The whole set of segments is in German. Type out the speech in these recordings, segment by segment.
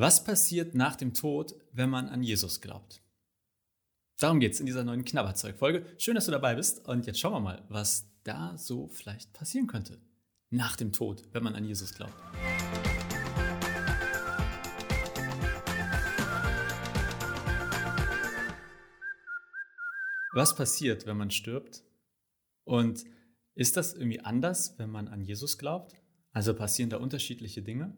Was passiert nach dem Tod, wenn man an Jesus glaubt? Darum geht es in dieser neuen Knabberzeug-Folge. Schön, dass du dabei bist. Und jetzt schauen wir mal, was da so vielleicht passieren könnte. Nach dem Tod, wenn man an Jesus glaubt. Was passiert, wenn man stirbt? Und ist das irgendwie anders, wenn man an Jesus glaubt? Also passieren da unterschiedliche Dinge?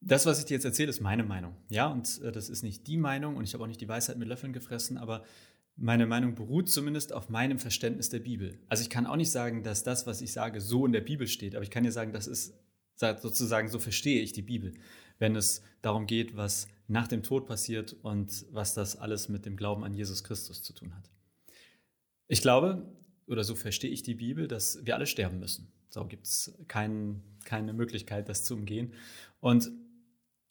Das, was ich dir jetzt erzähle, ist meine Meinung. Ja, und äh, das ist nicht die Meinung und ich habe auch nicht die Weisheit mit Löffeln gefressen, aber meine Meinung beruht zumindest auf meinem Verständnis der Bibel. Also ich kann auch nicht sagen, dass das, was ich sage, so in der Bibel steht, aber ich kann dir sagen, das ist sozusagen, so verstehe ich die Bibel, wenn es darum geht, was nach dem Tod passiert und was das alles mit dem Glauben an Jesus Christus zu tun hat. Ich glaube, oder so verstehe ich die Bibel, dass wir alle sterben müssen. So gibt es kein, keine Möglichkeit, das zu umgehen. Und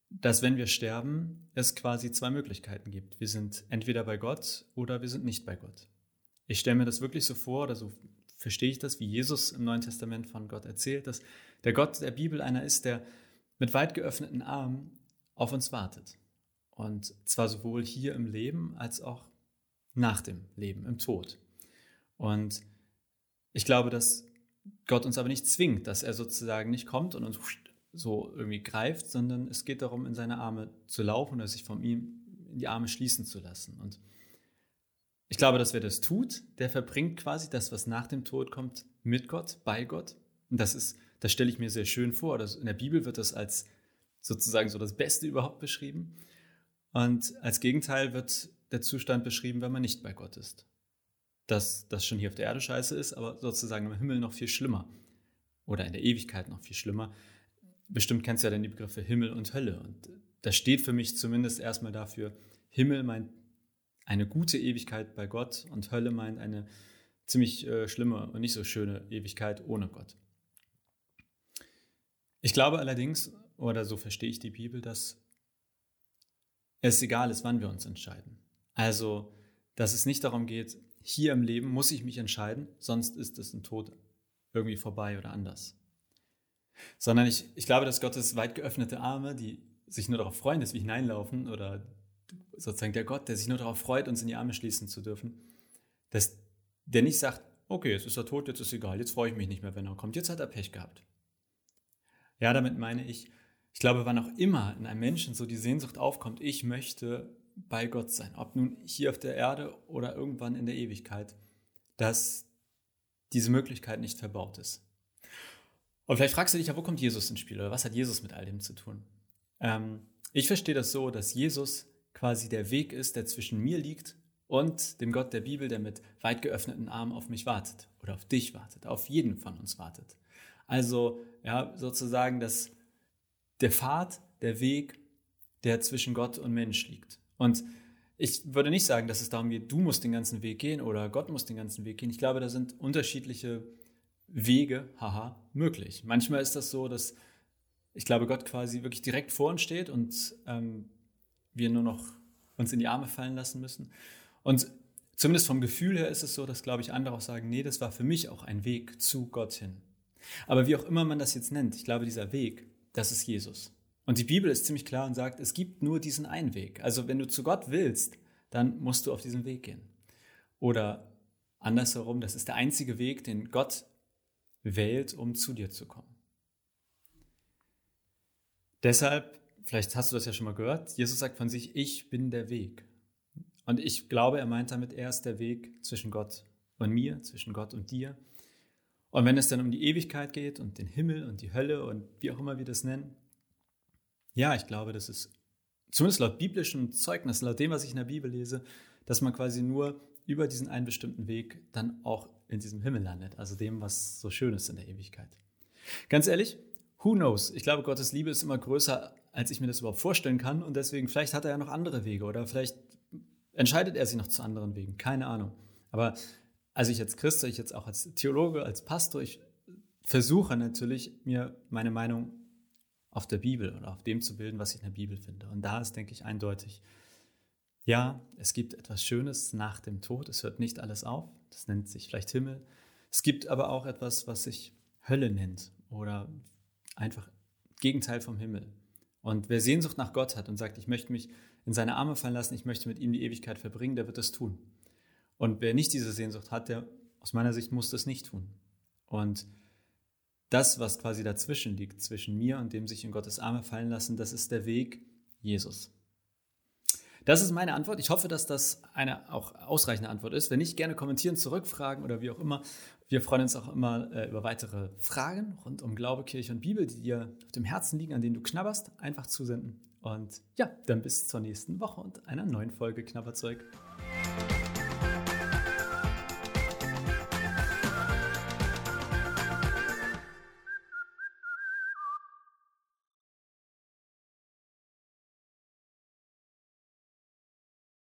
dass wenn wir sterben, es quasi zwei Möglichkeiten gibt. Wir sind entweder bei Gott oder wir sind nicht bei Gott. Ich stelle mir das wirklich so vor, oder so verstehe ich das, wie Jesus im Neuen Testament von Gott erzählt, dass der Gott der Bibel einer ist, der mit weit geöffneten Armen auf uns wartet. Und zwar sowohl hier im Leben als auch nach dem Leben, im Tod. Und ich glaube, dass Gott uns aber nicht zwingt, dass er sozusagen nicht kommt und uns so irgendwie greift, sondern es geht darum, in seine Arme zu laufen oder sich von ihm in die Arme schließen zu lassen. Und ich glaube, dass wer das tut, der verbringt quasi das, was nach dem Tod kommt, mit Gott, bei Gott. Und das ist, das stelle ich mir sehr schön vor. Das, in der Bibel wird das als sozusagen so das Beste überhaupt beschrieben. Und als Gegenteil wird der Zustand beschrieben, wenn man nicht bei Gott ist. Dass das schon hier auf der Erde scheiße ist, aber sozusagen im Himmel noch viel schlimmer. Oder in der Ewigkeit noch viel schlimmer bestimmt kennst du ja dann die Begriffe Himmel und Hölle. Und das steht für mich zumindest erstmal dafür, Himmel meint eine gute Ewigkeit bei Gott und Hölle meint eine ziemlich äh, schlimme und nicht so schöne Ewigkeit ohne Gott. Ich glaube allerdings, oder so verstehe ich die Bibel, dass es egal ist, wann wir uns entscheiden. Also, dass es nicht darum geht, hier im Leben muss ich mich entscheiden, sonst ist es ein Tod irgendwie vorbei oder anders. Sondern ich, ich glaube, dass Gottes weit geöffnete Arme, die sich nur darauf freuen, dass wir hineinlaufen, oder sozusagen der Gott, der sich nur darauf freut, uns in die Arme schließen zu dürfen, dass der nicht sagt, okay, jetzt ist er tot, jetzt ist egal, jetzt freue ich mich nicht mehr, wenn er kommt, jetzt hat er Pech gehabt. Ja, damit meine ich, ich glaube, wann auch immer in einem Menschen so die Sehnsucht aufkommt, ich möchte bei Gott sein, ob nun hier auf der Erde oder irgendwann in der Ewigkeit, dass diese Möglichkeit nicht verbaut ist. Und vielleicht fragst du dich ja, wo kommt Jesus ins Spiel oder was hat Jesus mit all dem zu tun? Ähm, ich verstehe das so, dass Jesus quasi der Weg ist, der zwischen mir liegt und dem Gott der Bibel, der mit weit geöffneten Armen auf mich wartet oder auf dich wartet, auf jeden von uns wartet. Also ja, sozusagen dass der Pfad, der Weg, der zwischen Gott und Mensch liegt. Und ich würde nicht sagen, dass es darum geht, du musst den ganzen Weg gehen oder Gott muss den ganzen Weg gehen. Ich glaube, da sind unterschiedliche Wege, haha, möglich. Manchmal ist das so, dass ich glaube, Gott quasi wirklich direkt vor uns steht und ähm, wir nur noch uns in die Arme fallen lassen müssen. Und zumindest vom Gefühl her ist es so, dass, glaube ich, andere auch sagen, nee, das war für mich auch ein Weg zu Gott hin. Aber wie auch immer man das jetzt nennt, ich glaube, dieser Weg, das ist Jesus. Und die Bibel ist ziemlich klar und sagt, es gibt nur diesen einen Weg. Also wenn du zu Gott willst, dann musst du auf diesen Weg gehen. Oder andersherum, das ist der einzige Weg, den Gott wählt, um zu dir zu kommen. Deshalb, vielleicht hast du das ja schon mal gehört, Jesus sagt von sich, ich bin der Weg. Und ich glaube, er meint damit, er ist der Weg zwischen Gott und mir, zwischen Gott und dir. Und wenn es dann um die Ewigkeit geht und den Himmel und die Hölle und wie auch immer wir das nennen, ja, ich glaube, das ist zumindest laut biblischem Zeugnis, laut dem, was ich in der Bibel lese, dass man quasi nur über diesen einen bestimmten Weg dann auch in diesem Himmel landet, also dem, was so schön ist in der Ewigkeit. Ganz ehrlich, who knows? Ich glaube, Gottes Liebe ist immer größer, als ich mir das überhaupt vorstellen kann und deswegen, vielleicht hat er ja noch andere Wege oder vielleicht entscheidet er sich noch zu anderen Wegen, keine Ahnung. Aber als ich als Christ, ich jetzt auch als Theologe, als Pastor, ich versuche natürlich, mir meine Meinung auf der Bibel oder auf dem zu bilden, was ich in der Bibel finde. Und da ist, denke ich, eindeutig, ja, es gibt etwas Schönes nach dem Tod. Es hört nicht alles auf. Das nennt sich vielleicht Himmel. Es gibt aber auch etwas, was sich Hölle nennt oder einfach Gegenteil vom Himmel. Und wer Sehnsucht nach Gott hat und sagt, ich möchte mich in seine Arme fallen lassen, ich möchte mit ihm die Ewigkeit verbringen, der wird das tun. Und wer nicht diese Sehnsucht hat, der aus meiner Sicht muss das nicht tun. Und das, was quasi dazwischen liegt, zwischen mir und dem sich in Gottes Arme fallen lassen, das ist der Weg Jesus. Das ist meine Antwort. Ich hoffe, dass das eine auch ausreichende Antwort ist. Wenn nicht, gerne kommentieren, zurückfragen oder wie auch immer. Wir freuen uns auch immer äh, über weitere Fragen rund um Glaube, Kirche und Bibel, die dir auf dem Herzen liegen, an denen du knabberst. Einfach zusenden. Und ja, dann bis zur nächsten Woche und einer neuen Folge Knabberzeug.